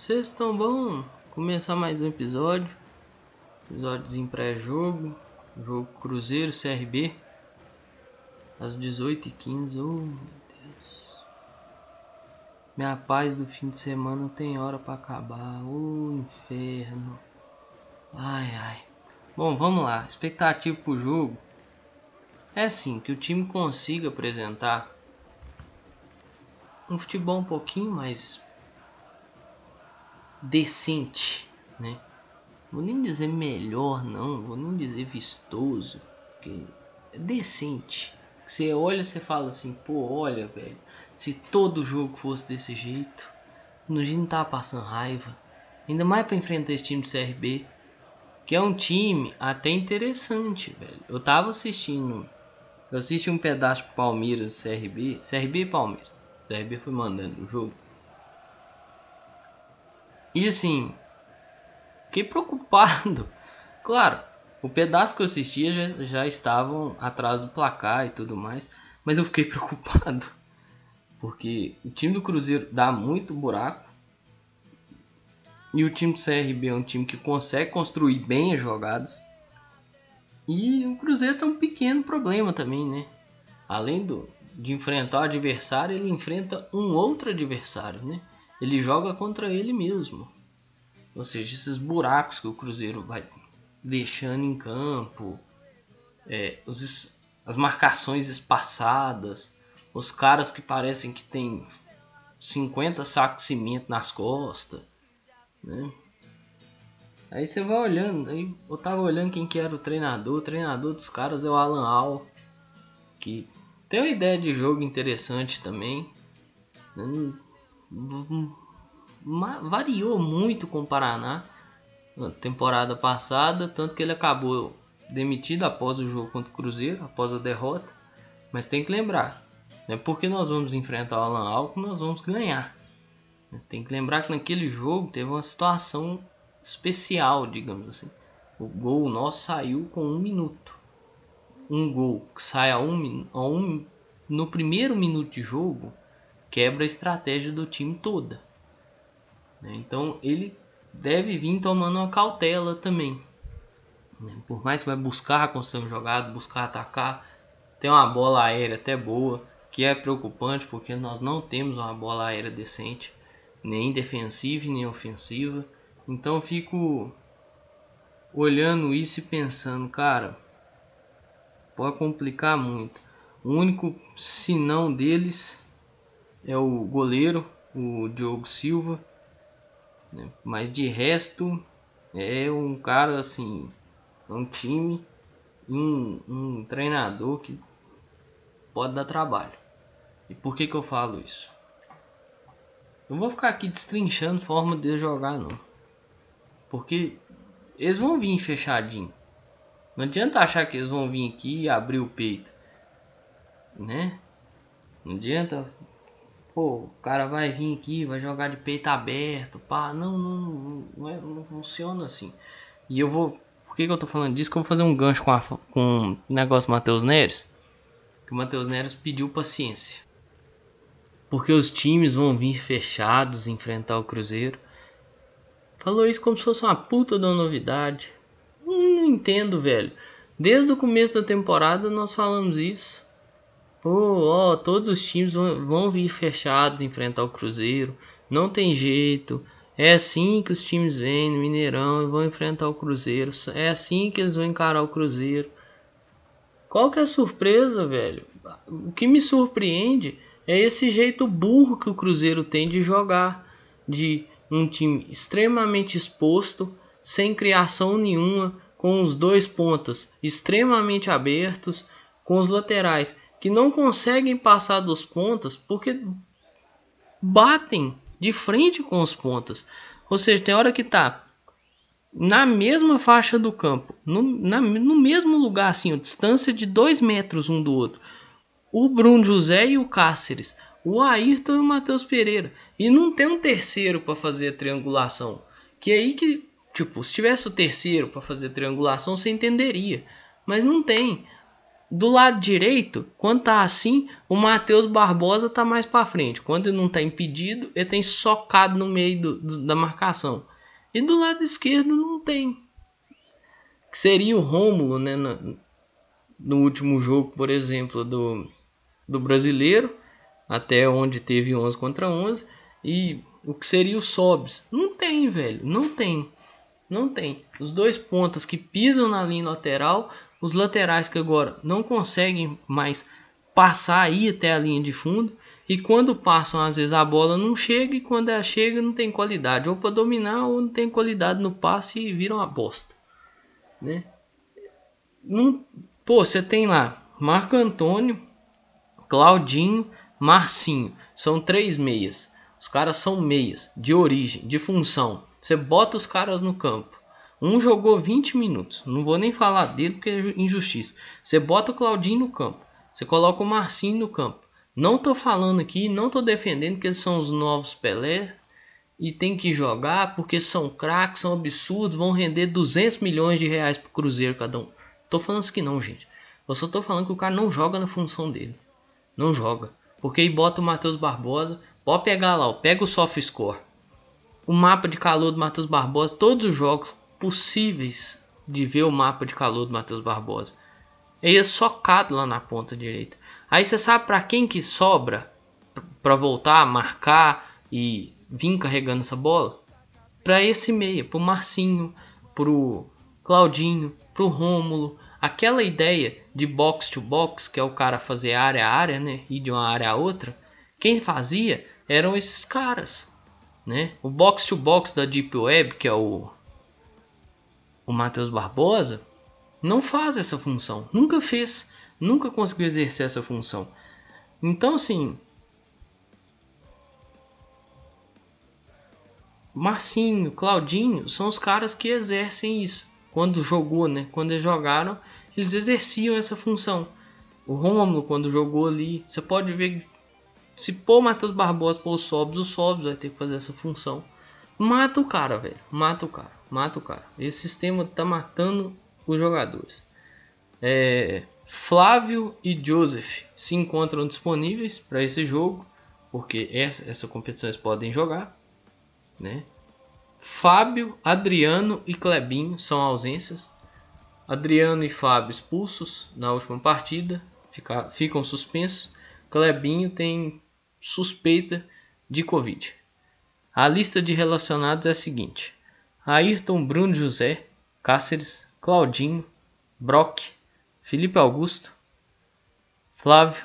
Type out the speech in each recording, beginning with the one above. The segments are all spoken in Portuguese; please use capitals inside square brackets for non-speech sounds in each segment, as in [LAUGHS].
vocês estão bom? Começar mais um episódio. Episódio pré-jogo. Jogo Cruzeiro CRB. Às 18h15. Oh meu Deus. Minha paz do fim de semana tem hora para acabar. Oh inferno. Ai ai. Bom, vamos lá. Expectativa pro jogo. É assim, que o time consiga apresentar um futebol um pouquinho mais decente, né? Vou nem dizer melhor, não. Vou nem dizer vistoso, porque é decente. Você olha, você fala assim, pô, olha, velho. Se todo jogo fosse desse jeito, a gente não tava passando raiva. Ainda mais para enfrentar esse time do CRB, que é um time até interessante, velho. Eu tava assistindo, eu assisti um pedaço pro Palmeiras, CRB, CRB e Palmeiras. CRB foi mandando o jogo. E assim, fiquei preocupado. [LAUGHS] Claro, o pedaço que eu assistia já, já estavam atrás do placar e tudo mais, mas eu fiquei [LAUGHS] preocupado. Porque o time do Cruzeiro dá muito buraco. E o time do CRB é um time que consegue construir bem as jogadas. E o Cruzeiro tem um pequeno problema também, né? Além do, de enfrentar o adversário, ele enfrenta um outro adversário, né? Ele joga contra ele mesmo. Ou seja, esses buracos que o Cruzeiro vai deixando em campo, é, os, as marcações espaçadas, os caras que parecem que tem 50 sacos de cimento nas costas, né? Aí você vai olhando, aí eu tava olhando quem que era o treinador, o treinador dos caras é o Alan Al, que tem uma ideia de jogo interessante também. Né? Variou muito com o Paraná na temporada passada, tanto que ele acabou demitido após o jogo contra o Cruzeiro, após a derrota. Mas tem que lembrar, não é porque nós vamos enfrentar o Alan Alco nós vamos ganhar. Tem que lembrar que naquele jogo teve uma situação especial, digamos assim. O gol nosso saiu com um minuto. Um gol que sai a um, a um no primeiro minuto de jogo quebra a estratégia do time toda. Né? Então ele deve vir tomando uma cautela também. Né? Por mais que vai buscar a construção jogada, buscar atacar, tem uma bola aérea até boa, que é preocupante porque nós não temos uma bola aérea decente, nem defensiva nem ofensiva. Então eu fico olhando isso e pensando, cara, pode complicar muito. O único sinão deles é o goleiro, o Diogo Silva. Né? Mas de resto é um cara assim, um time, um, um treinador que pode dar trabalho. E por que que eu falo isso? Eu vou ficar aqui destrinchando forma de jogar não. Porque eles vão vir fechadinho. Não adianta achar que eles vão vir aqui e abrir o peito. Né? Não adianta pô, o cara vai vir aqui, vai jogar de peito aberto, pá. Não, não, não, é, não funciona assim. E eu vou. Por que, que eu tô falando disso? Que eu vou fazer um gancho com, a, com o negócio do Matheus Neres. Que o Matheus Neres pediu paciência. Porque os times vão vir fechados enfrentar o Cruzeiro. Falou isso como se fosse uma puta da novidade. Não entendo, velho. Desde o começo da temporada nós falamos isso. Pô, ó, todos os times vão, vão vir fechados enfrentar o Cruzeiro. Não tem jeito. É assim que os times vêm no Mineirão e vão enfrentar o Cruzeiro. É assim que eles vão encarar o Cruzeiro. Qual que é a surpresa, velho? O que me surpreende é esse jeito burro que o Cruzeiro tem de jogar. De um time extremamente exposto, sem criação nenhuma, com os dois pontas extremamente abertos, com os laterais que não conseguem passar dos pontas porque batem de frente com os pontas. Ou seja, tem hora que tá na mesma faixa do campo, no, na, no mesmo lugar, assim, a distância de dois metros um do outro. O Bruno José e o Cáceres, o Ayrton e o Matheus Pereira. E não tem um terceiro para fazer a triangulação. Que é aí que, tipo, se tivesse o terceiro para fazer a triangulação, você entenderia. Mas não tem. Do lado direito, quando tá assim, o Matheus Barbosa tá mais para frente. Quando ele não tá impedido, ele tem socado no meio do, do, da marcação. E do lado esquerdo não tem. Que seria o Rômulo, né? No, no, último jogo, por exemplo, do, do brasileiro, até onde teve 11 contra 11. E o que seria o Sobs? Não tem, velho. Não tem. Não tem. Os dois pontas que pisam na linha lateral os laterais que agora não conseguem mais passar aí até a linha de fundo. E quando passam, às vezes a bola não chega. E quando ela chega, não tem qualidade. Ou para dominar, ou não tem qualidade no passe e viram uma bosta. Né? Não, pô, você tem lá Marco Antônio, Claudinho, Marcinho. São três meias. Os caras são meias, de origem, de função. Você bota os caras no campo. Um jogou 20 minutos. Não vou nem falar dele porque é injustiça. Você bota o Claudinho no campo. Você coloca o Marcinho no campo. Não tô falando aqui, não tô defendendo que eles são os novos Pelé e tem que jogar porque são craques, são absurdos, vão render 200 milhões de reais pro Cruzeiro cada um. Tô falando isso que não, gente. Eu só tô falando que o cara não joga na função dele. Não joga. Porque aí bota o Matheus Barbosa, pode pegar lá, ó, pega o soft score. O mapa de calor do Matheus Barbosa, todos os jogos possíveis de ver o mapa de calor do Matheus Barbosa. Ele é socado lá na ponta direita. Aí você sabe para quem que sobra para voltar, marcar e vir carregando essa bola? Para esse meia, pro Marcinho, pro Claudinho, pro Rômulo. Aquela ideia de box to box, que é o cara fazer área a área, né, ir de uma área a outra, quem fazia eram esses caras, né? O box to box da Deep Web, que é o o Matheus Barbosa não faz essa função, nunca fez, nunca conseguiu exercer essa função. Então, assim, Marcinho, Claudinho são os caras que exercem isso. Quando jogou, né? Quando eles jogaram, eles exerciam essa função. O Romulo, quando jogou ali, você pode ver se pôr o Matheus Barbosa por Sobs, o Sobs vai ter que fazer essa função. Mata o cara, velho. Mata o cara mata o cara. Esse sistema tá matando os jogadores. É, Flávio e Joseph se encontram disponíveis para esse jogo, porque essa, essa competição eles podem jogar, né? Fábio, Adriano e Clebinho são ausências. Adriano e Fábio expulsos na última partida, fica, ficam suspensos. Clebinho tem suspeita de Covid. A lista de relacionados é a seguinte: Ayrton Bruno José, Cáceres, Claudinho, Brock, Felipe Augusto, Flávio,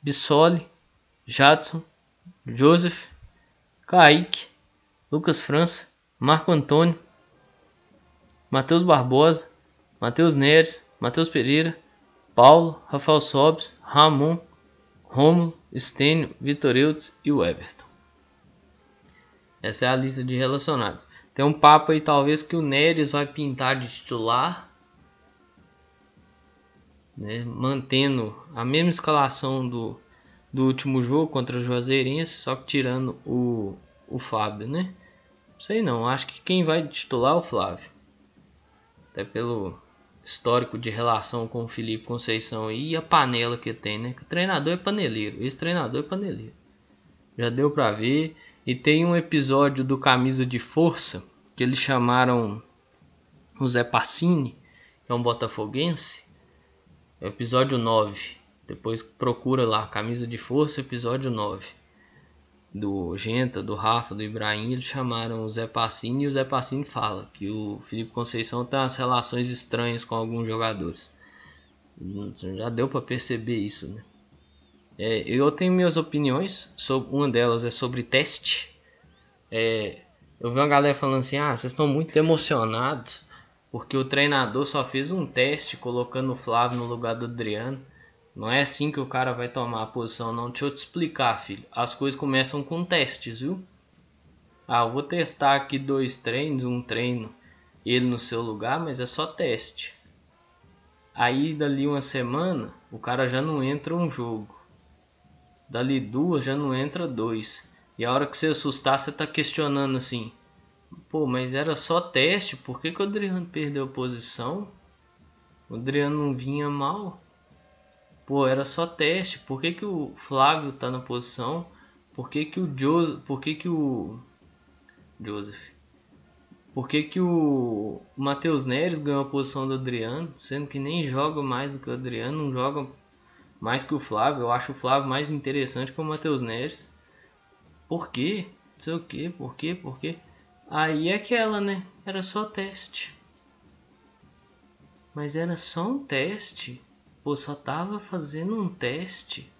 Bissoli, Jadson, Joseph, Kaique, Lucas França, Marco Antônio, Matheus Barbosa, Matheus Neres, Matheus Pereira, Paulo, Rafael Sobes, Ramon, Romulo, Estênio, Vitor Eudes e Everton. Essa é a lista de relacionados. Tem um papo aí talvez que o Neres vai pintar de titular. Né, mantendo a mesma escalação do, do último jogo contra o Juazeirense, só que tirando o, o Fábio, né? Sei não, acho que quem vai titular é o Flávio. Até pelo histórico de relação com o Felipe Conceição e a panela que tem, né? Que o treinador é paneleiro, esse treinador é paneleiro. Já deu pra ver. E tem um episódio do Camisa de Força que eles chamaram o Zé Passini, que é um botafoguense. É o episódio 9. Depois procura lá, Camisa de Força, episódio 9. Do Genta, do Rafa, do Ibrahim, eles chamaram o Zé Passini e o Zé Passini fala que o Felipe Conceição tem umas relações estranhas com alguns jogadores. Já deu para perceber isso, né? É, eu tenho minhas opiniões, sobre, uma delas é sobre teste. É, eu vi uma galera falando assim: ah, vocês estão muito emocionados porque o treinador só fez um teste colocando o Flávio no lugar do Adriano. Não é assim que o cara vai tomar a posição, não. Deixa eu te explicar, filho. As coisas começam com testes, viu? Ah, vou testar aqui dois treinos, um treino ele no seu lugar, mas é só teste. Aí dali uma semana o cara já não entra um jogo. Dali duas já não entra dois. E a hora que você assustar, você tá questionando assim: pô, mas era só teste, por que, que o Adriano perdeu posição? O Adriano não vinha mal. Pô, era só teste. Por que, que o Flávio tá na posição? Por que, que o Joseph. Por que, que o. Joseph. Por que, que o Matheus Neres ganhou a posição do Adriano, sendo que nem joga mais do que o Adriano, não joga mais que o Flávio. Eu acho o Flávio mais interessante que o Matheus Neres. Por quê? Não sei o que, por quê, por quê? Aí é aquela, né? Era só teste. Mas era só um teste. Pô, só tava fazendo um teste.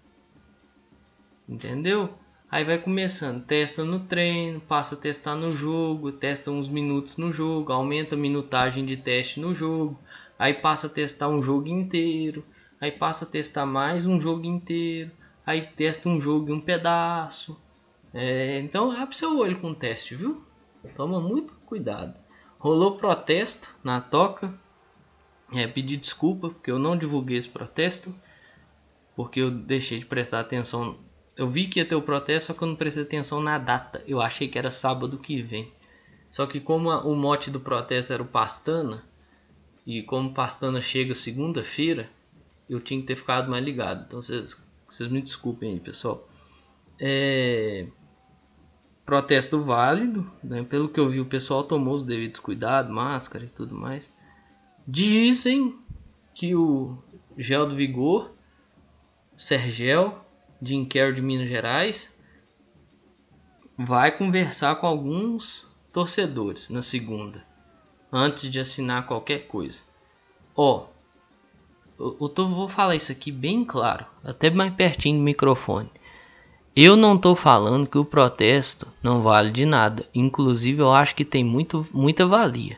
Entendeu? Aí vai começando, testa no treino, passa a testar no jogo, testa uns minutos no jogo, aumenta a minutagem de teste no jogo, aí passa a testar um jogo inteiro, aí passa a testar mais um jogo inteiro, aí testa um jogo e um pedaço. É, então abre seu olho com o teste, viu? Toma muito cuidado. Rolou protesto na toca. É, pedi desculpa porque eu não divulguei esse protesto. Porque eu deixei de prestar atenção eu vi que ia ter o protesto, só que eu não prestei atenção na data. Eu achei que era sábado que vem. Só que como a, o mote do protesto era o Pastana, e como Pastana chega segunda-feira, eu tinha que ter ficado mais ligado. Então vocês, me desculpem aí, pessoal. É... Protesto válido, né? pelo que eu vi, o pessoal tomou os devidos cuidados, máscara e tudo mais. Dizem que o gel do vigor, Sergel, Jim Carrey de Minas Gerais vai conversar com alguns torcedores na segunda, antes de assinar qualquer coisa. Ó, eu, vou falar isso aqui bem claro, até mais pertinho do microfone. Eu não estou falando que o protesto não vale de nada. Inclusive, eu acho que tem muito, muita valia.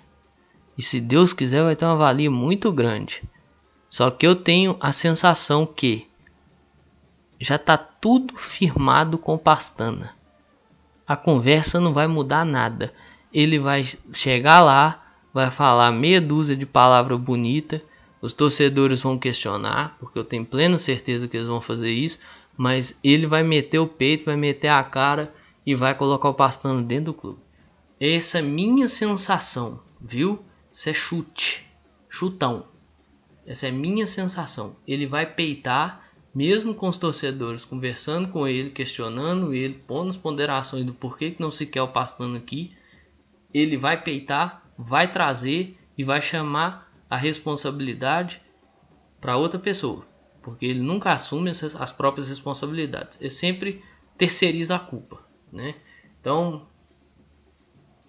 E se Deus quiser, vai ter uma valia muito grande. Só que eu tenho a sensação que já está tudo firmado com Pastana. A conversa não vai mudar nada. Ele vai chegar lá, vai falar meia dúzia de palavras bonitas. Os torcedores vão questionar, porque eu tenho plena certeza que eles vão fazer isso. Mas ele vai meter o peito, vai meter a cara e vai colocar o Pastano dentro do clube. Essa é minha sensação, viu? Isso é chute, chutão. Essa é minha sensação. Ele vai peitar mesmo com os torcedores conversando com ele, questionando ele, pondo as ponderações do porquê que não se quer o Pastano aqui, ele vai peitar, vai trazer e vai chamar a responsabilidade para outra pessoa, porque ele nunca assume as próprias responsabilidades, ele sempre terceiriza a culpa, né? Então,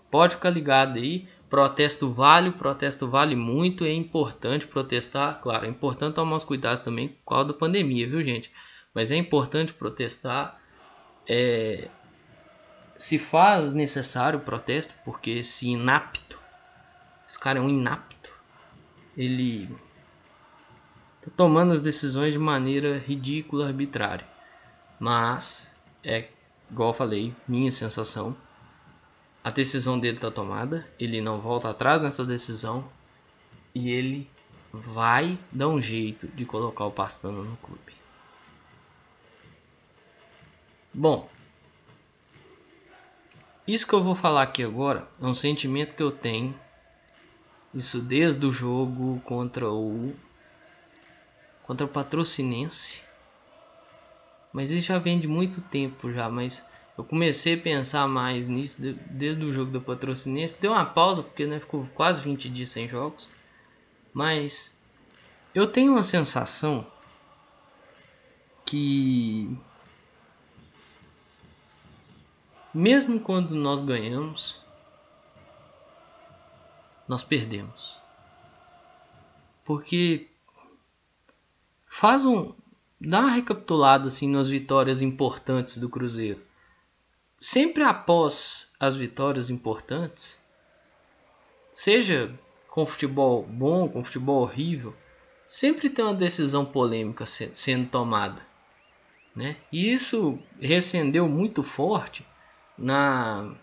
pode ficar ligado aí, Protesto vale, protesto vale muito, é importante protestar. Claro, é importante tomar os cuidados também com a da pandemia, viu, gente? Mas é importante protestar. É, se faz necessário o protesto, porque esse inapto, esse cara é um inapto, ele tá tomando as decisões de maneira ridícula, arbitrária. Mas é, igual eu falei, minha sensação a decisão dele está tomada, ele não volta atrás nessa decisão e ele vai dar um jeito de colocar o Pastano no clube. Bom, isso que eu vou falar aqui agora é um sentimento que eu tenho, isso desde o jogo contra o contra o Patrocinense. Mas isso já vem de muito tempo já, mas eu comecei a pensar mais nisso desde o jogo do Patrocinense. Deu uma pausa porque né, ficou quase 20 dias sem jogos. Mas eu tenho uma sensação que mesmo quando nós ganhamos, nós perdemos. Porque faz um dá uma recapitulada assim nas vitórias importantes do Cruzeiro sempre após as vitórias importantes, seja com futebol bom, com futebol horrível, sempre tem uma decisão polêmica sendo tomada. Né? E isso recendeu muito forte na,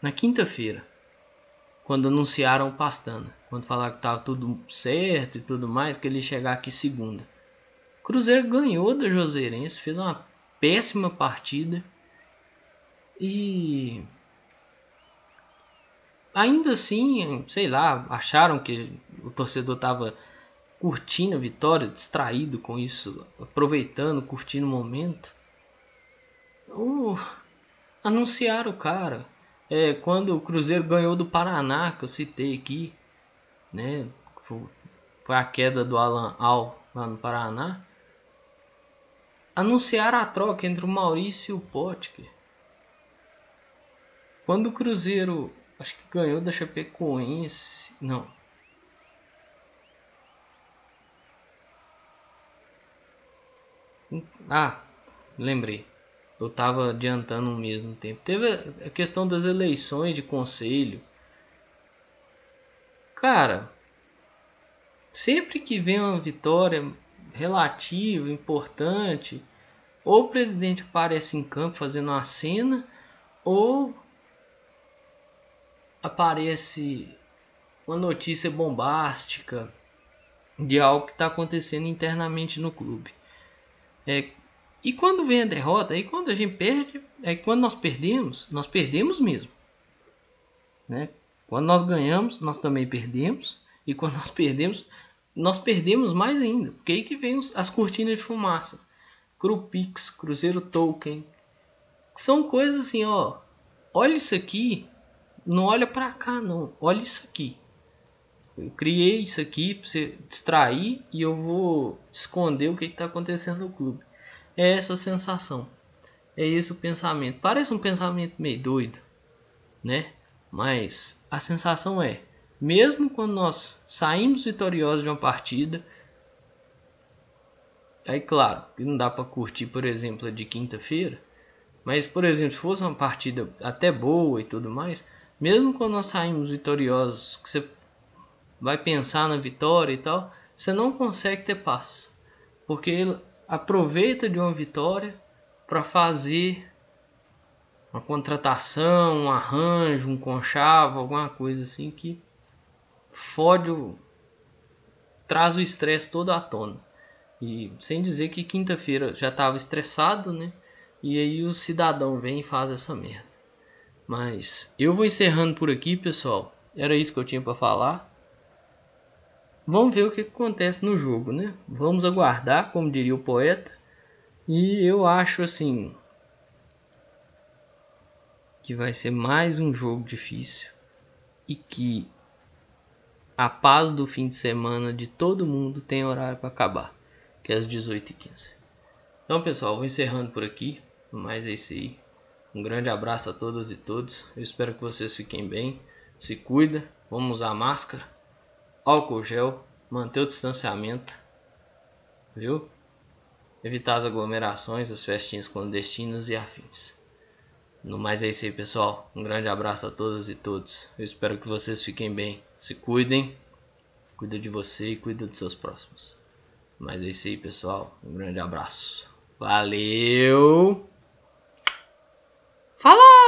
na quinta-feira, quando anunciaram o Pastana, quando falaram que estava tudo certo e tudo mais, que ele ia chegar aqui segunda. Cruzeiro ganhou da Joseirense, fez uma péssima partida. E ainda assim, sei lá, acharam que o torcedor estava curtindo a vitória, distraído com isso, aproveitando, curtindo o momento. Uh, anunciaram o cara. É, quando o Cruzeiro ganhou do Paraná, que eu citei aqui, né? Foi a queda do Alan Al lá no Paraná. Anunciaram a troca entre o Maurício e o Potker. Quando o Cruzeiro, acho que ganhou da Chapecoense, não. Ah, lembrei. Eu tava adiantando o mesmo tempo. Teve a questão das eleições de conselho. Cara, sempre que vem uma vitória relativa, importante, ou o presidente aparece em campo fazendo uma cena, ou aparece uma notícia bombástica de algo que está acontecendo internamente no clube. É, e quando vem a derrota, aí quando a gente perde, é quando nós perdemos, nós perdemos mesmo. Né? Quando nós ganhamos, nós também perdemos. E quando nós perdemos, nós perdemos mais ainda. Porque aí que vem os, as cortinas de fumaça. Crupix, Cruzeiro Token. São coisas assim, ó. Olha isso aqui. Não olha pra cá, não. Olha isso aqui. Eu criei isso aqui para você distrair e eu vou esconder o que está acontecendo no clube. É essa sensação. É esse o pensamento. Parece um pensamento meio doido, né? Mas a sensação é, mesmo quando nós saímos vitoriosos de uma partida, aí claro, não dá para curtir, por exemplo, a de quinta-feira, mas por exemplo, se fosse uma partida até boa e tudo mais, mesmo quando nós saímos vitoriosos, que você vai pensar na vitória e tal, você não consegue ter paz. Porque aproveita de uma vitória para fazer uma contratação, um arranjo, um conchavo, alguma coisa assim que fode o... traz o estresse todo à tona. E sem dizer que quinta-feira já estava estressado, né? E aí o cidadão vem e faz essa merda. Mas eu vou encerrando por aqui, pessoal. Era isso que eu tinha para falar. Vamos ver o que acontece no jogo, né? Vamos aguardar, como diria o poeta. E eu acho assim que vai ser mais um jogo difícil e que a paz do fim de semana de todo mundo tem horário para acabar, que é às 18h15. Então, pessoal, vou encerrando por aqui. Mas é isso aí. Um grande abraço a todas e todos. Eu espero que vocês fiquem bem. Se cuida, vamos usar máscara álcool gel, manter o distanciamento, viu? Evitar as aglomerações, as festinhas clandestinas e afins. No mais é isso aí, pessoal. Um grande abraço a todas e todos. Eu espero que vocês fiquem bem. Se cuidem. Cuida de você e cuida dos seus próximos. Mas é isso aí, pessoal. Um grande abraço. Valeu! Falou!